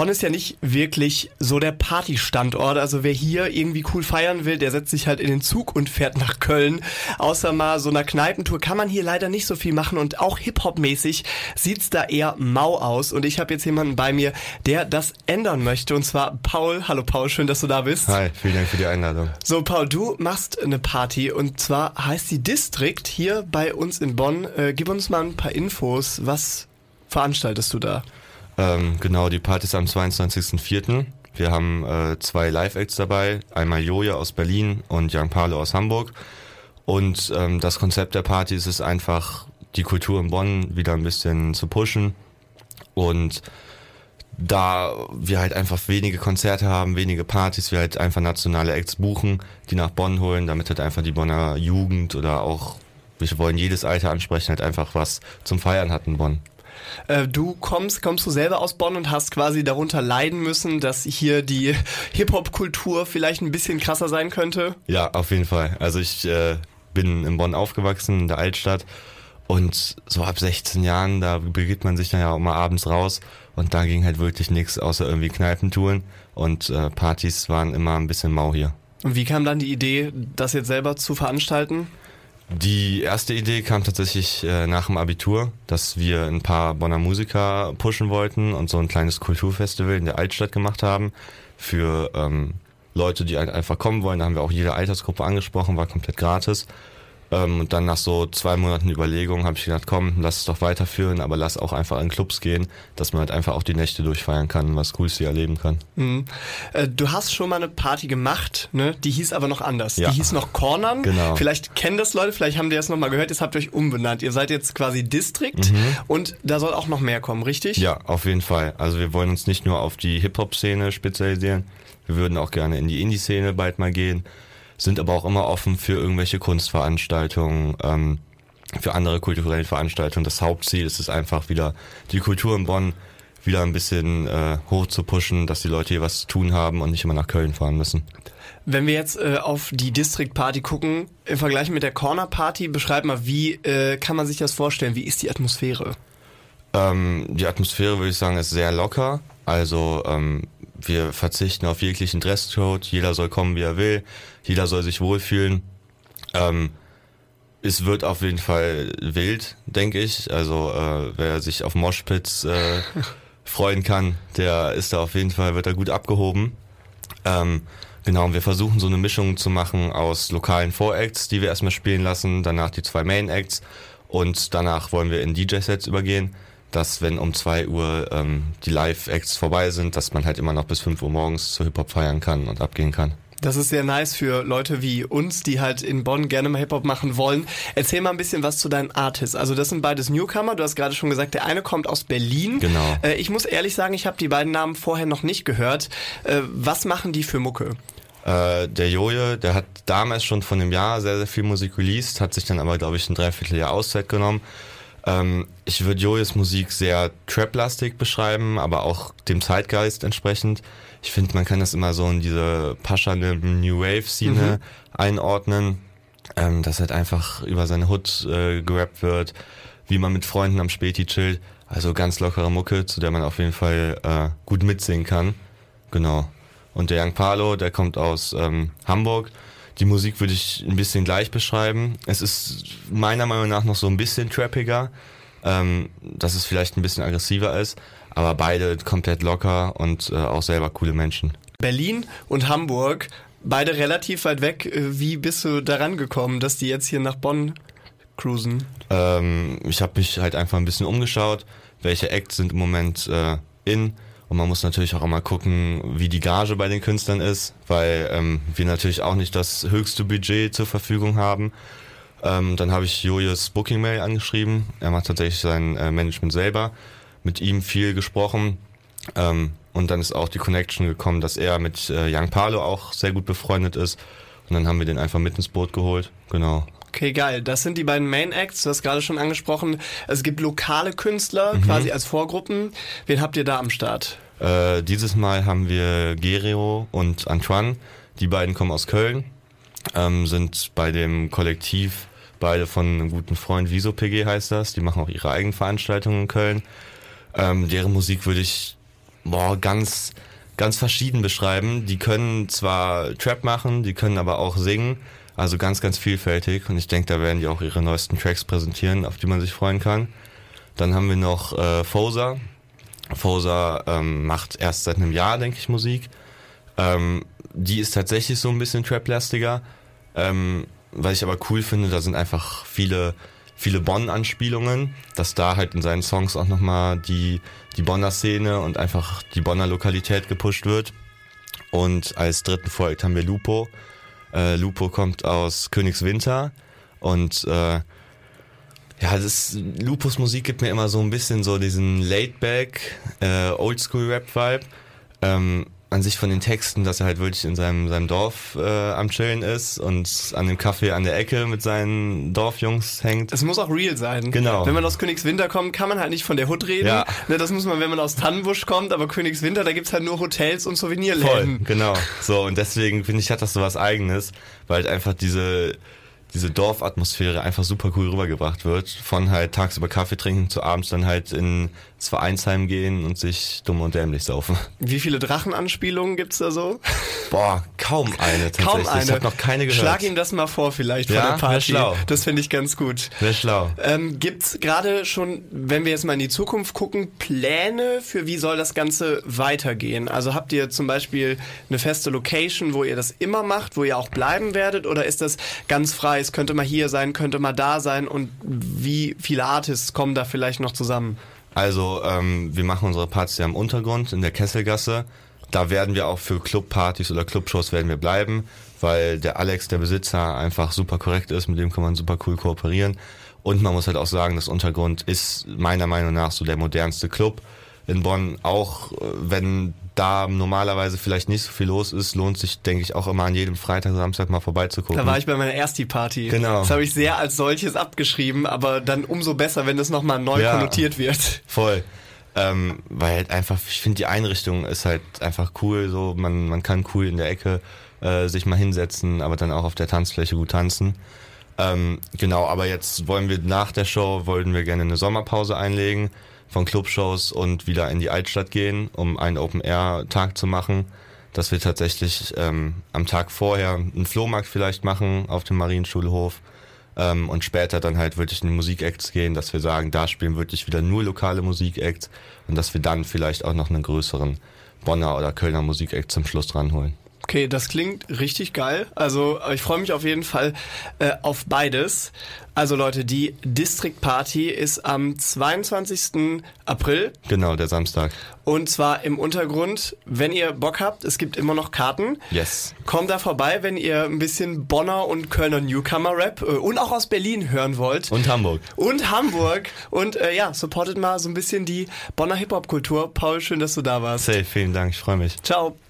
Bonn ist ja nicht wirklich so der Partystandort. Also wer hier irgendwie cool feiern will, der setzt sich halt in den Zug und fährt nach Köln. Außer mal so einer Kneipentour kann man hier leider nicht so viel machen und auch Hip-Hop-mäßig sieht's da eher mau aus. Und ich habe jetzt jemanden bei mir, der das ändern möchte. Und zwar Paul. Hallo Paul, schön, dass du da bist. Hi, vielen Dank für die Einladung. So Paul, du machst eine Party und zwar heißt die District hier bei uns in Bonn. Äh, gib uns mal ein paar Infos. Was veranstaltest du da? Ähm, genau, die Party ist am 22.04. Wir haben äh, zwei Live-Acts dabei, einmal Joja aus Berlin und Jan Palo aus Hamburg. Und ähm, das Konzept der Party ist es einfach, die Kultur in Bonn wieder ein bisschen zu pushen. Und da wir halt einfach wenige Konzerte haben, wenige Partys, wir halt einfach nationale Acts buchen, die nach Bonn holen, damit halt einfach die Bonner Jugend oder auch, wir wollen jedes Alter ansprechen, halt einfach was zum Feiern hat in Bonn. Äh, du kommst, kommst du selber aus Bonn und hast quasi darunter leiden müssen, dass hier die Hip-Hop-Kultur vielleicht ein bisschen krasser sein könnte? Ja, auf jeden Fall. Also ich äh, bin in Bonn aufgewachsen, in der Altstadt. Und so ab 16 Jahren, da begibt man sich dann ja auch mal abends raus und da ging halt wirklich nichts außer irgendwie Kneipentouren und äh, Partys waren immer ein bisschen mau hier. Und wie kam dann die Idee, das jetzt selber zu veranstalten? Die erste Idee kam tatsächlich äh, nach dem Abitur, dass wir ein paar Bonner Musiker pushen wollten und so ein kleines Kulturfestival in der Altstadt gemacht haben für ähm, Leute, die einfach kommen wollen. Da haben wir auch jede Altersgruppe angesprochen, war komplett gratis. Ähm, und dann nach so zwei Monaten Überlegung habe ich gedacht, komm, lass es doch weiterführen, aber lass auch einfach in Clubs gehen, dass man halt einfach auch die Nächte durchfeiern kann, was Cooles hier erleben kann. Mhm. Äh, du hast schon mal eine Party gemacht, ne? Die hieß aber noch anders. Ja. Die hieß noch Cornern. Genau. Vielleicht kennen das Leute, vielleicht haben die das nochmal gehört, jetzt habt ihr euch umbenannt. Ihr seid jetzt quasi District mhm. und da soll auch noch mehr kommen, richtig? Ja, auf jeden Fall. Also wir wollen uns nicht nur auf die Hip-Hop-Szene spezialisieren, wir würden auch gerne in die Indie-Szene bald mal gehen sind aber auch immer offen für irgendwelche Kunstveranstaltungen, ähm, für andere kulturelle Veranstaltungen. Das Hauptziel ist es einfach wieder, die Kultur in Bonn wieder ein bisschen äh, hoch zu pushen, dass die Leute hier was zu tun haben und nicht immer nach Köln fahren müssen. Wenn wir jetzt äh, auf die District Party gucken, im Vergleich mit der Corner Party, beschreib mal, wie äh, kann man sich das vorstellen? Wie ist die Atmosphäre? Ähm, die Atmosphäre, würde ich sagen, ist sehr locker. Also ähm, wir verzichten auf jeglichen Dresscode, jeder soll kommen, wie er will, jeder soll sich wohlfühlen. Ähm, es wird auf jeden Fall wild, denke ich. Also äh, wer sich auf Moshpits äh, freuen kann, der ist da auf jeden Fall, wird da gut abgehoben. Ähm, genau, und wir versuchen so eine Mischung zu machen aus lokalen Voracts, die wir erstmal spielen lassen, danach die zwei Main Acts und danach wollen wir in DJ-Sets übergehen dass wenn um zwei Uhr ähm, die Live-Acts vorbei sind, dass man halt immer noch bis fünf Uhr morgens zu Hip-Hop feiern kann und abgehen kann. Das ist sehr nice für Leute wie uns, die halt in Bonn gerne mal Hip-Hop machen wollen. Erzähl mal ein bisschen was zu deinen Artists. Also das sind beides Newcomer. Du hast gerade schon gesagt, der eine kommt aus Berlin. Genau. Äh, ich muss ehrlich sagen, ich habe die beiden Namen vorher noch nicht gehört. Äh, was machen die für Mucke? Äh, der Joje, der hat damals schon von einem Jahr sehr, sehr viel Musik released, hat sich dann aber, glaube ich, ein Dreivierteljahr Auszeit genommen ähm, ich würde Jojes Musik sehr trap-lastig beschreiben, aber auch dem Zeitgeist entsprechend. Ich finde, man kann das immer so in diese pascherne New Wave-Szene mhm. einordnen, ähm, dass halt einfach über seine Hood äh, gerappt wird, wie man mit Freunden am Späti chillt. Also ganz lockere Mucke, zu der man auf jeden Fall äh, gut mitsingen kann. Genau. Und der Young Palo, der kommt aus ähm, Hamburg die Musik würde ich ein bisschen gleich beschreiben. Es ist meiner Meinung nach noch so ein bisschen trappiger, ähm, dass es vielleicht ein bisschen aggressiver ist, aber beide komplett locker und äh, auch selber coole Menschen. Berlin und Hamburg, beide relativ weit weg. Äh, wie bist du daran gekommen, dass die jetzt hier nach Bonn cruisen? Ähm, ich habe mich halt einfach ein bisschen umgeschaut, welche Acts sind im Moment äh, in und man muss natürlich auch immer gucken, wie die Gage bei den Künstlern ist, weil ähm, wir natürlich auch nicht das höchste Budget zur Verfügung haben. Ähm, dann habe ich Julius Booking Mail angeschrieben. Er macht tatsächlich sein äh, Management selber. Mit ihm viel gesprochen. Ähm, und dann ist auch die Connection gekommen, dass er mit äh, Young Palo auch sehr gut befreundet ist. Und dann haben wir den einfach mit ins Boot geholt. Genau. Okay, geil. Das sind die beiden Main Acts, du hast gerade schon angesprochen. Es gibt lokale Künstler mhm. quasi als Vorgruppen. Wen habt ihr da am Start? Äh, dieses Mal haben wir Gerio und Antoine. Die beiden kommen aus Köln, ähm, sind bei dem Kollektiv beide von einem guten Freund, Viso PG heißt das. Die machen auch ihre eigenen Veranstaltungen in Köln. Ähm, deren Musik würde ich boah, ganz, ganz verschieden beschreiben. Die können zwar Trap machen, die können aber auch singen. Also ganz, ganz vielfältig. Und ich denke, da werden die auch ihre neuesten Tracks präsentieren, auf die man sich freuen kann. Dann haben wir noch äh, Fosa. Fosa ähm, macht erst seit einem Jahr, denke ich, Musik. Ähm, die ist tatsächlich so ein bisschen Trap-lastiger. Ähm, was ich aber cool finde, da sind einfach viele, viele Bonn-Anspielungen, dass da halt in seinen Songs auch nochmal die, die Bonner Szene und einfach die Bonner Lokalität gepusht wird. Und als dritten Projekt haben wir Lupo. Äh, Lupo kommt aus Königswinter und äh, ja, das Lupus Musik gibt mir immer so ein bisschen so diesen Laidback, äh, Oldschool-Rap-Vibe. Ähm, an sich von den Texten, dass er halt wirklich in seinem, seinem Dorf äh, am Chillen ist und an dem Kaffee an der Ecke mit seinen Dorfjungs hängt. Es muss auch real sein. Genau. Wenn man aus Königswinter kommt, kann man halt nicht von der Hut reden. Ja. Ne, das muss man, wenn man aus Tannenbusch kommt, aber Königswinter, da gibt's halt nur Hotels und Voll, Souvenirläden. genau. So, und deswegen finde ich, hat das so was Eigenes, weil halt einfach diese, diese Dorfatmosphäre einfach super cool rübergebracht wird. Von halt tagsüber Kaffee trinken zu abends dann halt in ins Vereinsheim gehen und sich dumm und dämlich saufen. Wie viele Drachenanspielungen gibt's da so? Boah, kaum eine tatsächlich. Kaum eine. Ich habe noch keine gehört. Schlag ihm das mal vor vielleicht Ja, vor der wär Party. schlau. Das finde ich ganz gut. Wäre schlau. Ähm, gibt's gerade schon, wenn wir jetzt mal in die Zukunft gucken, Pläne für wie soll das Ganze weitergehen? Also habt ihr zum Beispiel eine feste Location, wo ihr das immer macht, wo ihr auch bleiben werdet, oder ist das ganz frei? Es könnte mal hier sein, könnte mal da sein und wie viele Artists kommen da vielleicht noch zusammen? Also, ähm, wir machen unsere Partys ja im Untergrund in der Kesselgasse. Da werden wir auch für Clubpartys oder Clubshows werden wir bleiben, weil der Alex, der Besitzer, einfach super korrekt ist, mit dem kann man super cool kooperieren. Und man muss halt auch sagen, das Untergrund ist meiner Meinung nach so der modernste Club in Bonn. Auch äh, wenn da normalerweise vielleicht nicht so viel los ist, lohnt sich, denke ich, auch immer an jedem Freitag, Samstag mal vorbeizugucken. Da war ich bei meiner Ersti-Party. Genau. Das habe ich sehr als solches abgeschrieben, aber dann umso besser, wenn das nochmal neu Ja. konnotiert wird. Voll. Ähm, weil halt einfach, ich finde die Einrichtung ist halt einfach cool, so man, man kann cool in der Ecke äh, sich mal hinsetzen, aber dann auch auf der Tanzfläche gut tanzen. Ähm, genau, aber jetzt wollen wir nach der Show, wollten wir gerne eine Sommerpause einlegen von Clubshows und wieder in die Altstadt gehen, um einen Open-Air-Tag zu machen. Dass wir tatsächlich ähm, am Tag vorher einen Flohmarkt vielleicht machen auf dem Marienschulhof ähm, und später dann halt wirklich in die Musikacts gehen, dass wir sagen, da spielen wirklich wieder nur lokale Musikacts und dass wir dann vielleicht auch noch einen größeren Bonner oder Kölner Musikakt zum Schluss ranholen. Okay, das klingt richtig geil. Also ich freue mich auf jeden Fall äh, auf beides. Also Leute, die District Party ist am 22. April Genau, der Samstag. und zwar im Untergrund. Wenn ihr Bock habt, es gibt immer noch Karten. Yes. Kommt da vorbei, wenn ihr ein bisschen Bonner und Kölner Newcomer-Rap äh, und auch aus Berlin hören wollt. Und Hamburg. Und Hamburg. Und äh, ja, supportet mal so ein bisschen die Bonner Hip-Hop-Kultur. Paul, schön, dass du da warst. Safe, vielen Dank, ich freue mich. Ciao.